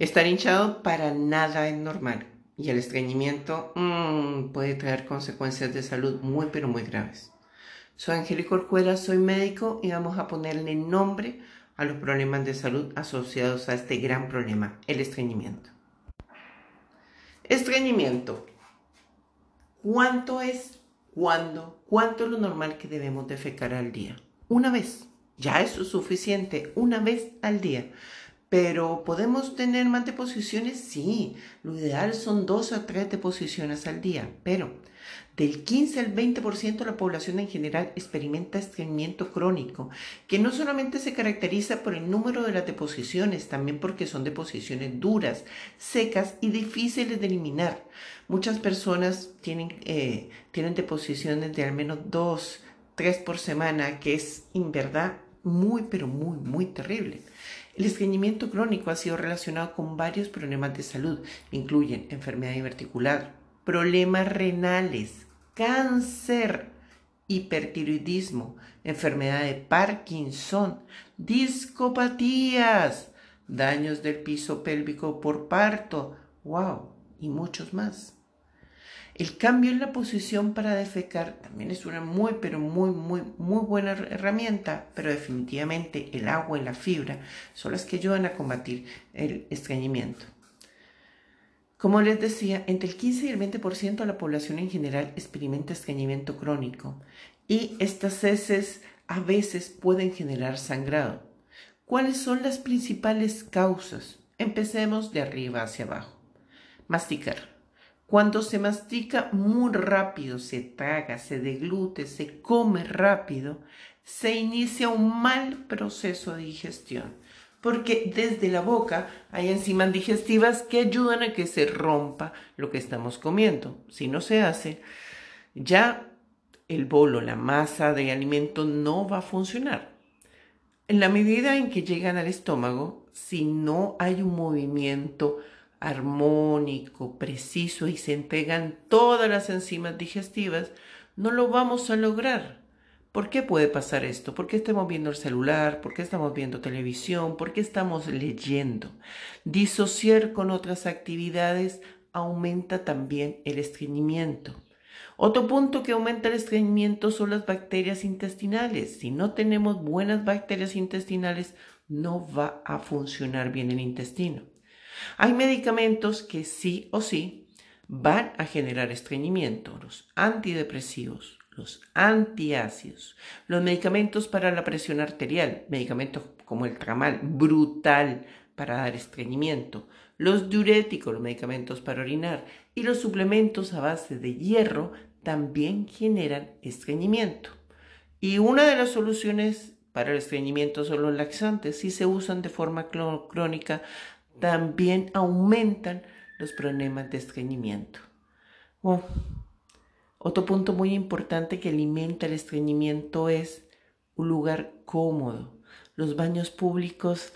Estar hinchado para nada es normal y el estreñimiento mmm, puede traer consecuencias de salud muy pero muy graves. Soy Angélica Orcuera, soy médico y vamos a ponerle nombre a los problemas de salud asociados a este gran problema, el estreñimiento. Estreñimiento. ¿Cuánto es? ¿Cuándo? ¿Cuánto es lo normal que debemos defecar al día? Una vez. Ya eso es suficiente, una vez al día. Pero ¿podemos tener más deposiciones? Sí, lo ideal son dos a tres deposiciones al día, pero del 15 al 20% de la población en general experimenta estreñimiento crónico, que no solamente se caracteriza por el número de las deposiciones, también porque son deposiciones duras, secas y difíciles de eliminar. Muchas personas tienen, eh, tienen deposiciones de al menos dos, tres por semana, que es en verdad muy, pero muy, muy terrible. El estreñimiento crónico ha sido relacionado con varios problemas de salud. Incluyen enfermedad diverticular, problemas renales, cáncer, hipertiroidismo, enfermedad de Parkinson, discopatías, daños del piso pélvico por parto, wow, y muchos más. El cambio en la posición para defecar también es una muy, pero muy, muy, muy buena herramienta, pero definitivamente el agua y la fibra son las que ayudan a combatir el estreñimiento. Como les decía, entre el 15 y el 20% de la población en general experimenta estreñimiento crónico y estas heces a veces pueden generar sangrado. ¿Cuáles son las principales causas? Empecemos de arriba hacia abajo. Masticar. Cuando se mastica muy rápido, se traga, se deglute, se come rápido, se inicia un mal proceso de digestión. Porque desde la boca hay enzimas digestivas que ayudan a que se rompa lo que estamos comiendo. Si no se hace, ya el bolo, la masa de alimento no va a funcionar. En la medida en que llegan al estómago, si no hay un movimiento armónico, preciso y se entregan todas las enzimas digestivas, no lo vamos a lograr. ¿Por qué puede pasar esto? ¿Por qué estamos viendo el celular? ¿Por qué estamos viendo televisión? ¿Por qué estamos leyendo? Disociar con otras actividades aumenta también el estreñimiento. Otro punto que aumenta el estreñimiento son las bacterias intestinales. Si no tenemos buenas bacterias intestinales, no va a funcionar bien el intestino. Hay medicamentos que sí o sí van a generar estreñimiento, los antidepresivos, los antiácidos, los medicamentos para la presión arterial, medicamentos como el tramal, brutal para dar estreñimiento, los diuréticos, los medicamentos para orinar y los suplementos a base de hierro también generan estreñimiento. Y una de las soluciones para el estreñimiento son los laxantes. Si se usan de forma crónica, también aumentan los problemas de estreñimiento. otro punto muy importante que alimenta el estreñimiento es un lugar cómodo. Los baños públicos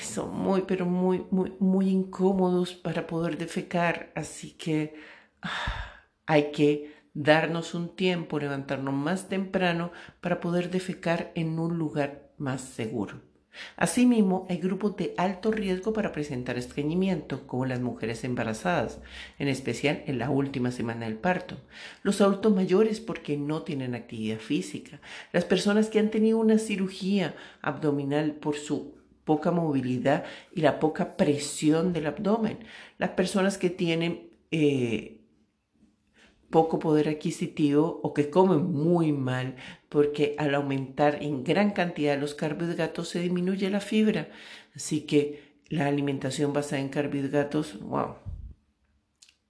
son muy, pero muy, muy, muy incómodos para poder defecar. Así que ah, hay que darnos un tiempo, levantarnos más temprano para poder defecar en un lugar más seguro. Asimismo, hay grupos de alto riesgo para presentar estreñimiento, como las mujeres embarazadas, en especial en la última semana del parto, los adultos mayores porque no tienen actividad física, las personas que han tenido una cirugía abdominal por su poca movilidad y la poca presión del abdomen, las personas que tienen eh, poco poder adquisitivo o que comen muy mal, porque al aumentar en gran cantidad los carbohidratos se disminuye la fibra. Así que la alimentación basada en carbohidratos, wow,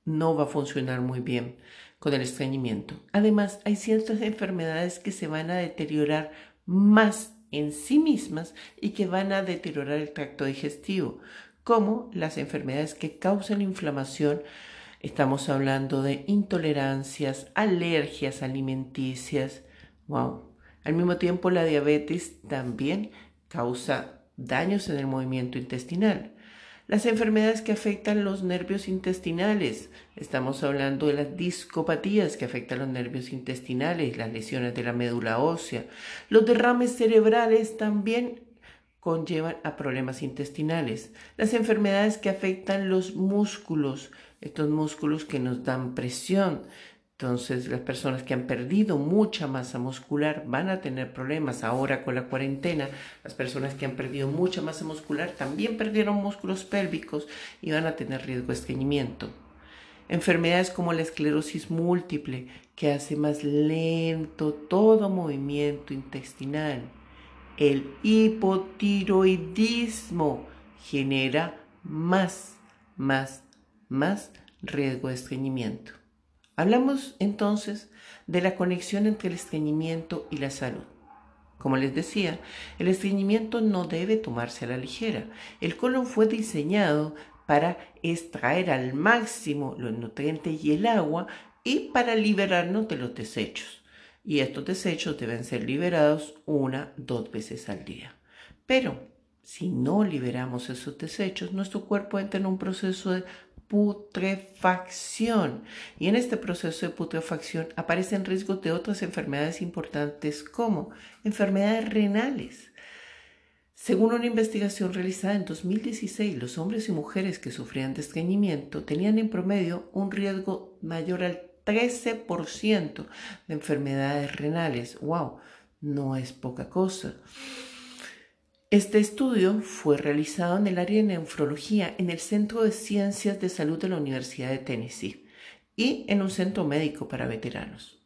no va a funcionar muy bien con el estreñimiento. Además, hay ciertas enfermedades que se van a deteriorar más en sí mismas y que van a deteriorar el tracto digestivo, como las enfermedades que causan inflamación Estamos hablando de intolerancias, alergias alimenticias. Wow. Al mismo tiempo, la diabetes también causa daños en el movimiento intestinal. Las enfermedades que afectan los nervios intestinales. Estamos hablando de las discopatías que afectan los nervios intestinales, las lesiones de la médula ósea. Los derrames cerebrales también conllevan a problemas intestinales. Las enfermedades que afectan los músculos, estos músculos que nos dan presión. Entonces, las personas que han perdido mucha masa muscular van a tener problemas ahora con la cuarentena. Las personas que han perdido mucha masa muscular también perdieron músculos pélvicos y van a tener riesgo de estreñimiento. Enfermedades como la esclerosis múltiple, que hace más lento todo movimiento intestinal el hipotiroidismo genera más, más, más riesgo de estreñimiento. Hablamos entonces de la conexión entre el estreñimiento y la salud. Como les decía, el estreñimiento no debe tomarse a la ligera. El colon fue diseñado para extraer al máximo los nutrientes y el agua y para liberarnos de los desechos y estos desechos deben ser liberados una, dos veces al día. Pero si no liberamos esos desechos, nuestro cuerpo entra en un proceso de putrefacción y en este proceso de putrefacción aparecen riesgos de otras enfermedades importantes como enfermedades renales. Según una investigación realizada en 2016, los hombres y mujeres que sufrían de estreñimiento tenían en promedio un riesgo mayor al 13% de enfermedades renales. ¡Wow! No es poca cosa. Este estudio fue realizado en el área de nefrología en el Centro de Ciencias de Salud de la Universidad de Tennessee y en un centro médico para veteranos.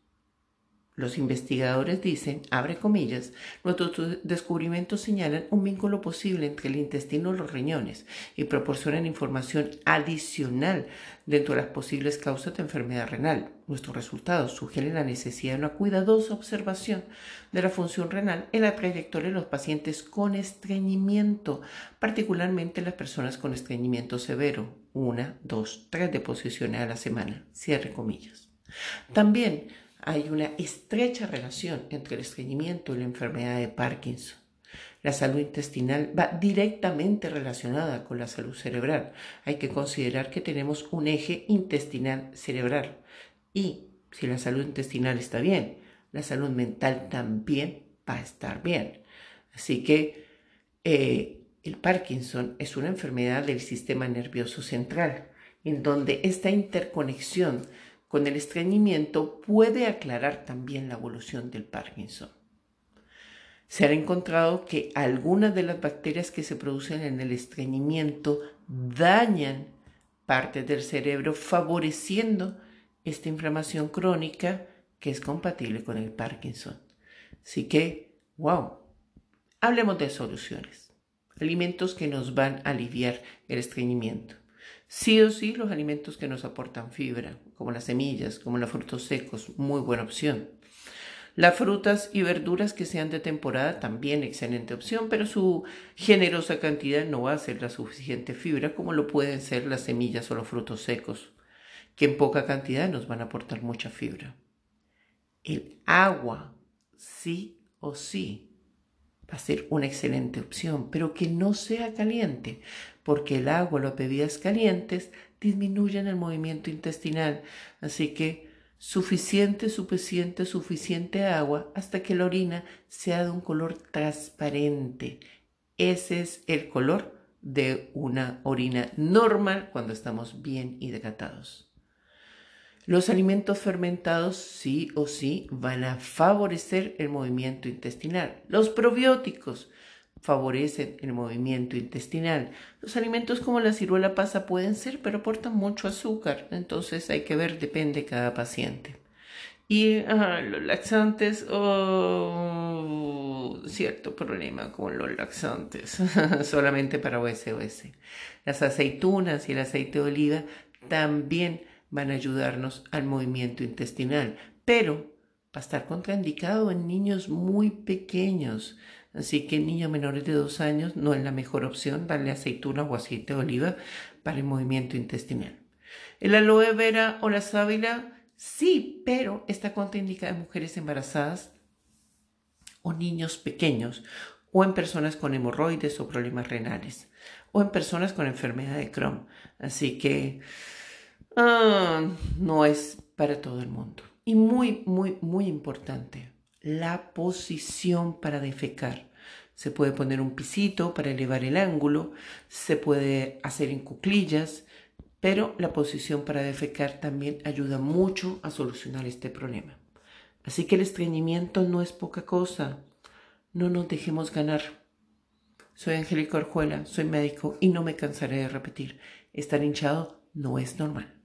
Los investigadores dicen, abre comillas, nuestros descubrimientos señalan un vínculo posible entre el intestino y los riñones y proporcionan información adicional dentro de las posibles causas de enfermedad renal. Nuestros resultados sugieren la necesidad de una cuidadosa observación de la función renal en la trayectoria de los pacientes con estreñimiento, particularmente las personas con estreñimiento severo, una, dos, tres deposiciones a la semana. Cierre comillas. También hay una estrecha relación entre el estreñimiento y la enfermedad de Parkinson. La salud intestinal va directamente relacionada con la salud cerebral. Hay que considerar que tenemos un eje intestinal cerebral. Y si la salud intestinal está bien, la salud mental también va a estar bien. Así que eh, el Parkinson es una enfermedad del sistema nervioso central, en donde esta interconexión con el estreñimiento puede aclarar también la evolución del Parkinson. Se ha encontrado que algunas de las bacterias que se producen en el estreñimiento dañan partes del cerebro favoreciendo esta inflamación crónica que es compatible con el Parkinson. Así que, wow, hablemos de soluciones. Alimentos que nos van a aliviar el estreñimiento. Sí o sí, los alimentos que nos aportan fibra, como las semillas, como los frutos secos, muy buena opción. Las frutas y verduras que sean de temporada, también excelente opción, pero su generosa cantidad no va a ser la suficiente fibra como lo pueden ser las semillas o los frutos secos, que en poca cantidad nos van a aportar mucha fibra. El agua, sí o sí, va a ser una excelente opción, pero que no sea caliente, porque el agua las bebidas calientes disminuyen el movimiento intestinal. Así que suficiente, suficiente, suficiente agua hasta que la orina sea de un color transparente. Ese es el color de una orina normal cuando estamos bien hidratados. Los alimentos fermentados sí o sí van a favorecer el movimiento intestinal. Los probióticos favorecen el movimiento intestinal. Los alimentos como la ciruela pasa pueden ser, pero aportan mucho azúcar. Entonces hay que ver, depende de cada paciente. Y los laxantes, oh, cierto problema con los laxantes, solamente para OSOS. Las aceitunas y el aceite de oliva también van a ayudarnos al movimiento intestinal, pero va a estar contraindicado en niños muy pequeños. Así que niños menores de dos años no es la mejor opción darle aceituna o aceite de oliva para el movimiento intestinal. El aloe vera o la sábila, sí, pero está contraindicada en mujeres embarazadas o niños pequeños o en personas con hemorroides o problemas renales o en personas con enfermedad de Crohn. Así que Ah, no es para todo el mundo. Y muy, muy, muy importante, la posición para defecar. Se puede poner un pisito para elevar el ángulo, se puede hacer en cuclillas, pero la posición para defecar también ayuda mucho a solucionar este problema. Así que el estreñimiento no es poca cosa. No nos dejemos ganar. Soy Angélica Orjuela, soy médico y no me cansaré de repetir, estar hinchado no es normal.